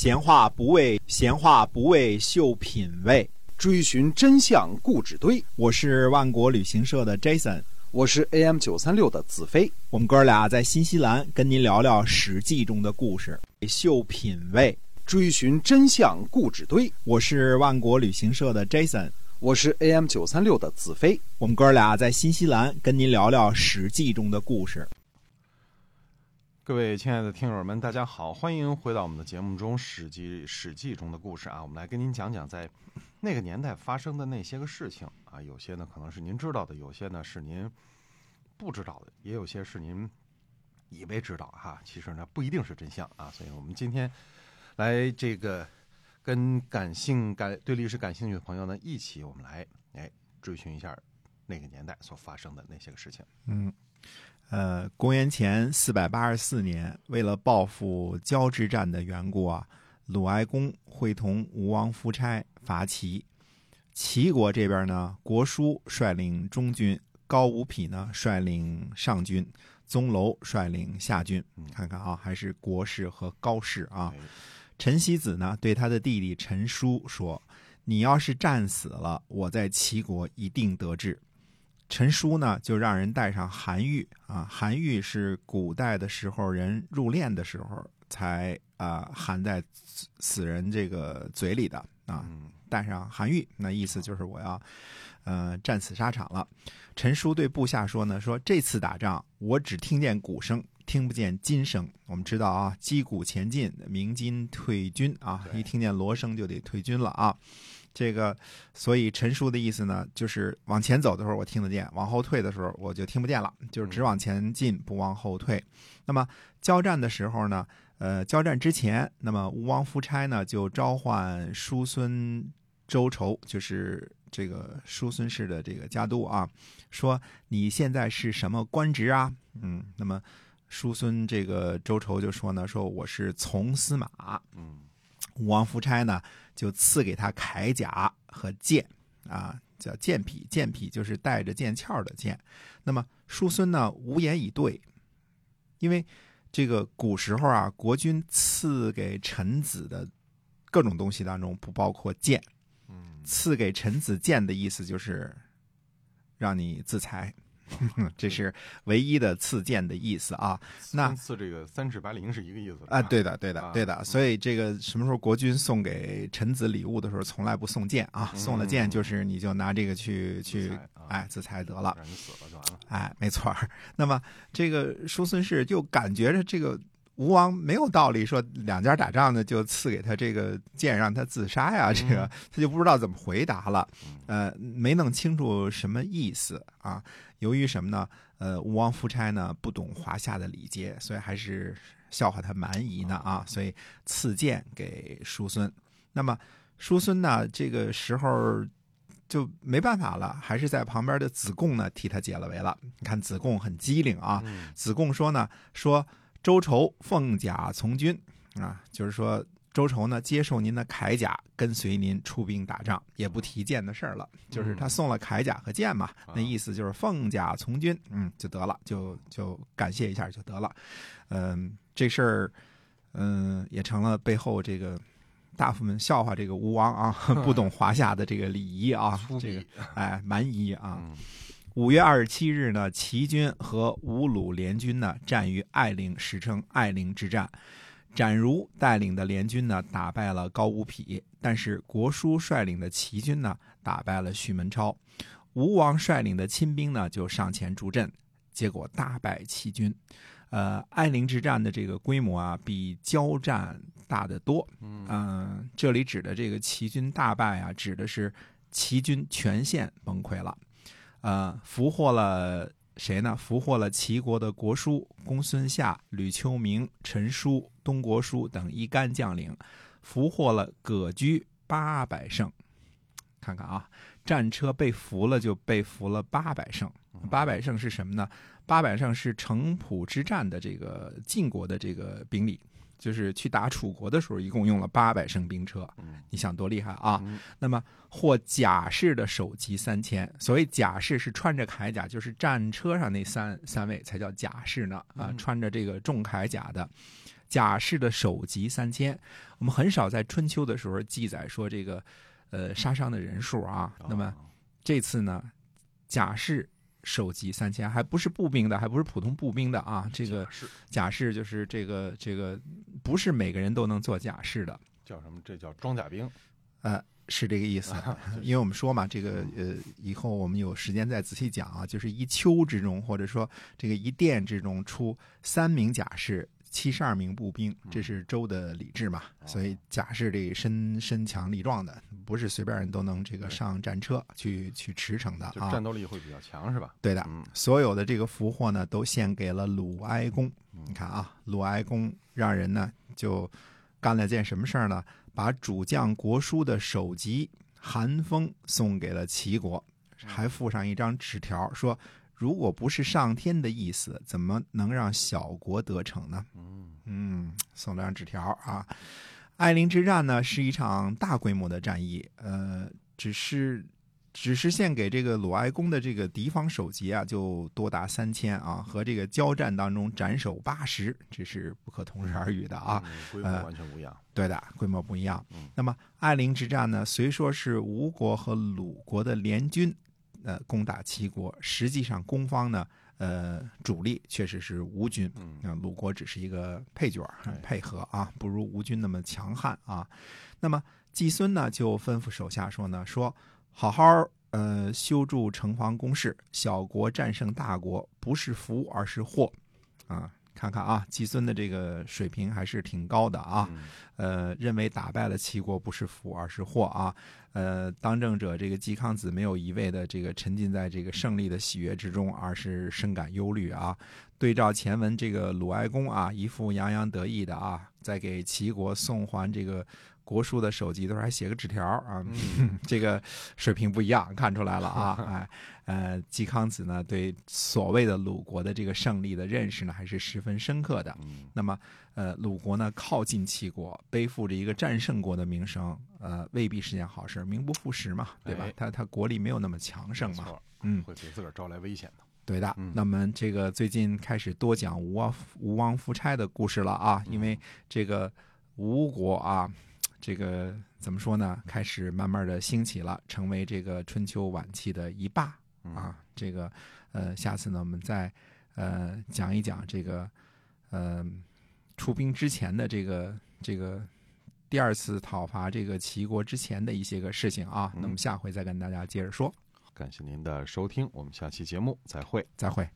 闲话不为闲话不为秀品味，追寻真相故纸堆。我是万国旅行社的 Jason，我是 AM 九三六的子飞。我们哥俩在新西兰跟您聊聊《史记》中的故事，秀品味，追寻真相故纸堆。我是万国旅行社的 Jason，我是 AM 九三六的子飞。我们哥俩在新西兰跟您聊聊《史记》中的故事。各位亲爱的听友们，大家好，欢迎回到我们的节目中，《史记》《史记》中的故事啊，我们来跟您讲讲在那个年代发生的那些个事情啊，有些呢可能是您知道的，有些呢是您不知道的，也有些是您以为知道哈，其实呢不一定是真相啊，所以我们今天来这个跟感兴感对历史感兴趣的朋友呢一起，我们来哎追寻一下那个年代所发生的那些个事情，嗯。呃，公元前四百八十四年，为了报复交之战的缘故啊，鲁哀公会同吴王夫差伐齐。齐国这边呢，国叔率领中军，高无匹呢率领上军，宗楼率领下军。看看啊，还是国士和高士啊。陈希子呢，对他的弟弟陈叔说：“你要是战死了，我在齐国一定得志。”陈叔呢，就让人带上韩愈啊，韩愈是古代的时候人入殓的时候才啊含在死人这个嘴里的啊，带上韩愈，那意思就是我要呃战死沙场了。陈叔对部下说呢，说这次打仗我只听见鼓声，听不见金声。我们知道啊，击鼓前进，鸣金退军啊，一听见锣声就得退军了啊。这个，所以陈叔的意思呢，就是往前走的时候我听得见，往后退的时候我就听不见了，就是只往前进不往后退。那么交战的时候呢，呃，交战之前，那么吴王夫差呢就召唤叔孙周仇，就是这个叔孙氏的这个家督啊，说你现在是什么官职啊？嗯，那么叔孙这个周仇就说呢，说我是从司马。嗯。吴王夫差呢，就赐给他铠甲和剑，啊，叫剑匹。剑匹就是带着剑鞘的剑。那么叔孙呢，无言以对，因为这个古时候啊，国君赐给臣子的各种东西当中不包括剑。嗯，赐给臣子剑的意思就是让你自裁。这是唯一的赐剑的意思啊。那赐这个三尺白绫是一个意思啊。对的，对的，对的。所以这个什么时候国君送给臣子礼物的时候，从来不送剑啊。送了剑就是你就拿这个去去哎自裁得了。让你死了就完了。哎，没错。那么这个叔孙氏就感觉着这个。吴王没有道理说两家打仗呢，就赐给他这个剑让他自杀呀，这个他就不知道怎么回答了，呃，没弄清楚什么意思啊。由于什么呢？呃，吴王夫差呢不懂华夏的礼节，所以还是笑话他蛮夷呢啊，所以赐剑给叔孙。那么叔孙呢这个时候就没办法了，还是在旁边的子贡呢替他解了围了。你看子贡很机灵啊，子贡说呢说。周仇奉甲从军啊，就是说周仇呢接受您的铠甲，跟随您出兵打仗，也不提剑的事儿了。就是他送了铠甲和剑嘛，那意思就是奉甲从军，嗯，就得了，就就感谢一下就得了。嗯，这事儿，嗯，也成了背后这个大夫们笑话这个吴王啊，不懂华夏的这个礼仪啊，这个哎蛮夷啊。五月二十七日呢，齐军和吴鲁联军呢战于艾陵，史称艾陵之战。展如带领的联军呢打败了高无匹，但是国叔率领的齐军呢打败了徐门超。吴王率领的亲兵呢就上前助阵，结果大败齐军。呃，艾陵之战的这个规模啊，比交战大得多。嗯，这里指的这个齐军大败啊，指的是齐军全线崩溃了。呃，俘获了谁呢？俘获了齐国的国叔公孙夏、吕秋明、陈叔、东国叔等一干将领，俘获了葛居八百胜。看看啊，战车被俘了，就被俘了八百胜。八百胜是什么呢？八百胜是城濮之战的这个晋国的这个兵力。就是去打楚国的时候，一共用了八百乘兵车，你想多厉害啊？那么获甲士的首级三千，所谓甲士是穿着铠甲，就是战车上那三三位才叫甲士呢啊，穿着这个重铠甲的甲士的首级三千。我们很少在春秋的时候记载说这个呃杀伤的人数啊。那么哦这次呢，甲氏首级三千，还不是步兵的，还不是普通步兵的啊。这个是甲士就是这个这个，不是每个人都能做甲士的，叫什么？这叫装甲兵。呃，是这个意思。因为我们说嘛，这个呃，以后我们有时间再仔细讲啊，就是一丘之中，或者说这个一殿之中出三名甲士。七十二名步兵，这是周的礼制嘛，所以甲是这身身强力壮的，不是随便人都能这个上战车去去驰骋的啊。战斗力会比较强，是吧？对的，嗯所有的这个俘获呢，都献给了鲁哀公。你看啊，鲁哀公让人呢就干了件什么事儿呢？把主将国书的首级韩风送给了齐国，还附上一张纸条，说如果不是上天的意思，怎么能让小国得逞呢？嗯嗯，送了张纸条啊。艾陵之战呢是一场大规模的战役，呃，只是只是献给这个鲁哀公的这个敌方首级啊，就多达三千啊，和这个交战当中斩首八十，这是不可同日而语的啊。嗯规模完全不一样。对的，规模不一样嗯。那么艾陵之战呢，虽说是吴国和鲁国的联军，呃，攻打齐国，实际上攻方呢，呃，主力确实是吴军。嗯啊，鲁国只是一个配角配合啊，不如吴军那么强悍啊。那么季孙呢，就吩咐手下说呢，说好好呃修筑城防工事，小国战胜大国，不是福而是祸啊。看看啊，季孙的这个水平还是挺高的啊。嗯呃，认为打败了齐国不是福而是祸啊。呃，当政者这个季康子没有一味的这个沉浸在这个胜利的喜悦之中，而是深感忧虑啊。对照前文，这个鲁哀公啊，一副洋洋得意的啊，在给齐国送还这个国书的首级都是，还写个纸条啊。嗯 这个水平不一样，看出来了啊！哎，呃，季康子呢，对所谓的鲁国的这个胜利的认识呢，还是十分深刻的。嗯那么，呃，鲁国呢靠近齐国，背负着一个战胜国的名声，呃，未必是件好事，名不副实嘛，对吧哎？他他国力没有那么强盛嘛，嗯，会给自个儿招来危险的。对的嗯。那么这个最近开始多讲吴王吴王夫差的故事了啊，因为这个吴国啊，这个怎么说呢？开始慢慢的兴起了，成为这个春秋晚期的一霸嗯啊。这个呃，下次呢，我们再呃讲一讲这个呃出兵之前的这个这个第二次讨伐这个齐国之前的一些个事情啊。嗯那么下回再跟大家接着说，感谢您的收听，我们下期节目再会。再会。